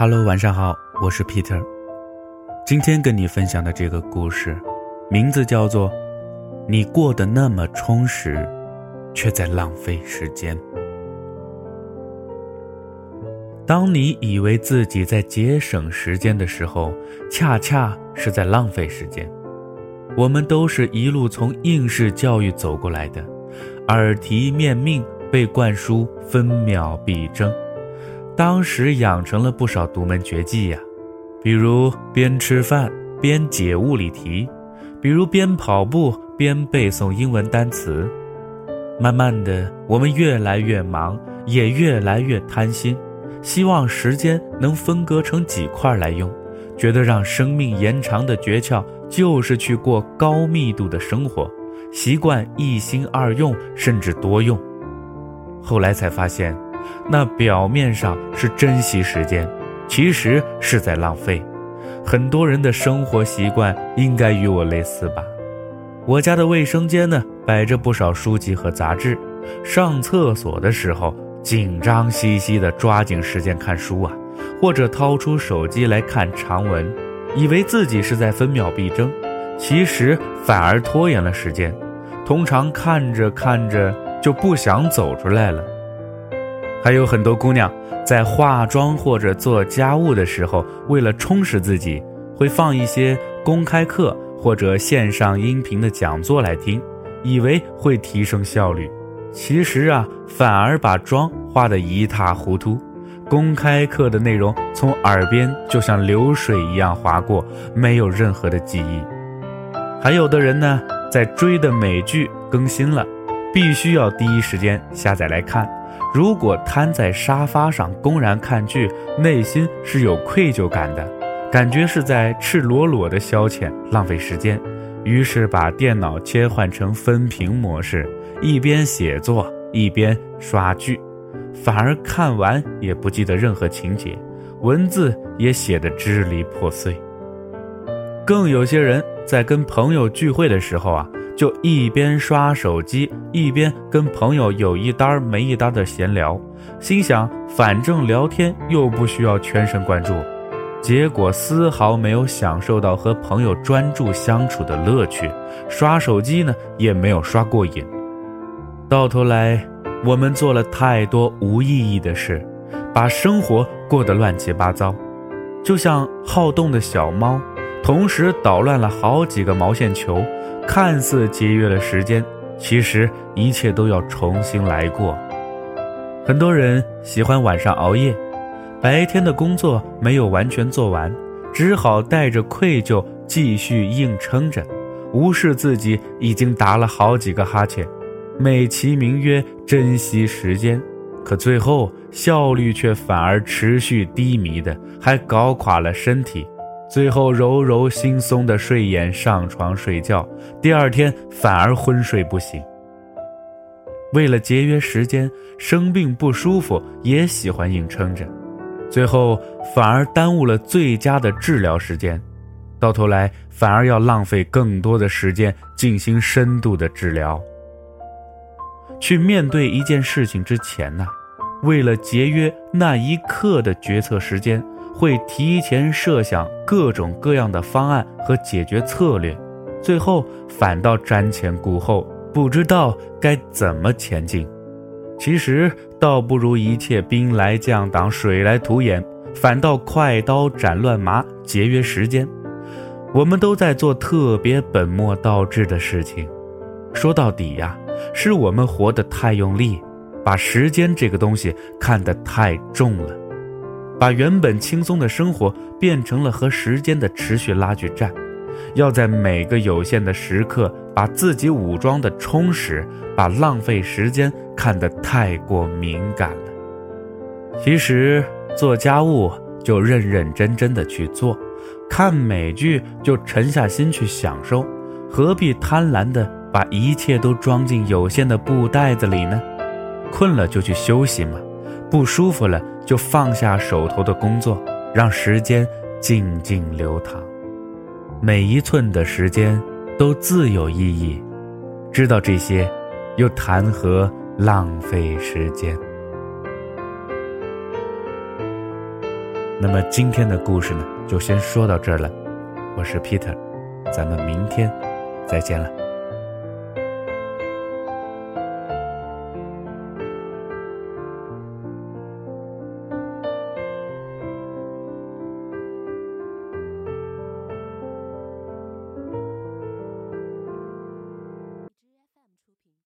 Hello，晚上好，我是 Peter。今天跟你分享的这个故事，名字叫做《你过得那么充实，却在浪费时间》。当你以为自己在节省时间的时候，恰恰是在浪费时间。我们都是一路从应试教育走过来的，耳提面命，被灌输分秒必争，当时养成了不少独门绝技呀，比如边吃饭边解物理题，比如边跑步边背诵英文单词。慢慢的，我们越来越忙，也越来越贪心。希望时间能分割成几块来用，觉得让生命延长的诀窍就是去过高密度的生活，习惯一心二用甚至多用。后来才发现，那表面上是珍惜时间，其实是在浪费。很多人的生活习惯应该与我类似吧？我家的卫生间呢，摆着不少书籍和杂志，上厕所的时候。紧张兮兮的抓紧时间看书啊，或者掏出手机来看长文，以为自己是在分秒必争，其实反而拖延了时间。通常看着看着就不想走出来了。还有很多姑娘在化妆或者做家务的时候，为了充实自己，会放一些公开课或者线上音频的讲座来听，以为会提升效率。其实啊，反而把妆化得一塌糊涂。公开课的内容从耳边就像流水一样划过，没有任何的记忆。还有的人呢，在追的美剧更新了，必须要第一时间下载来看。如果瘫在沙发上公然看剧，内心是有愧疚感的，感觉是在赤裸裸的消遣，浪费时间。于是把电脑切换成分屏模式，一边写作一边刷剧，反而看完也不记得任何情节，文字也写得支离破碎。更有些人在跟朋友聚会的时候啊，就一边刷手机，一边跟朋友有一搭没一搭的闲聊，心想反正聊天又不需要全神贯注。结果丝毫没有享受到和朋友专注相处的乐趣，刷手机呢也没有刷过瘾。到头来，我们做了太多无意义的事，把生活过得乱七八糟，就像好动的小猫，同时捣乱了好几个毛线球。看似节约了时间，其实一切都要重新来过。很多人喜欢晚上熬夜。白天的工作没有完全做完，只好带着愧疚继续硬撑着，无视自己已经打了好几个哈欠，美其名曰珍惜时间，可最后效率却反而持续低迷的，还搞垮了身体，最后揉揉惺忪的睡眼上床睡觉，第二天反而昏睡不醒。为了节约时间，生病不舒服也喜欢硬撑着。最后反而耽误了最佳的治疗时间，到头来反而要浪费更多的时间进行深度的治疗。去面对一件事情之前呢，为了节约那一刻的决策时间，会提前设想各种各样的方案和解决策略，最后反倒瞻前顾后，不知道该怎么前进。其实倒不如一切兵来将挡，水来土掩，反倒快刀斩乱麻，节约时间。我们都在做特别本末倒置的事情。说到底呀，是我们活得太用力，把时间这个东西看得太重了，把原本轻松的生活变成了和时间的持续拉锯战。要在每个有限的时刻，把自己武装的充实，把浪费时间看得太过敏感了。其实做家务就认认真真的去做，看美剧就沉下心去享受，何必贪婪的把一切都装进有限的布袋子里呢？困了就去休息嘛，不舒服了就放下手头的工作，让时间静静流淌。每一寸的时间都自有意义，知道这些，又谈何浪费时间？那么今天的故事呢，就先说到这儿了。我是 Peter，咱们明天再见了。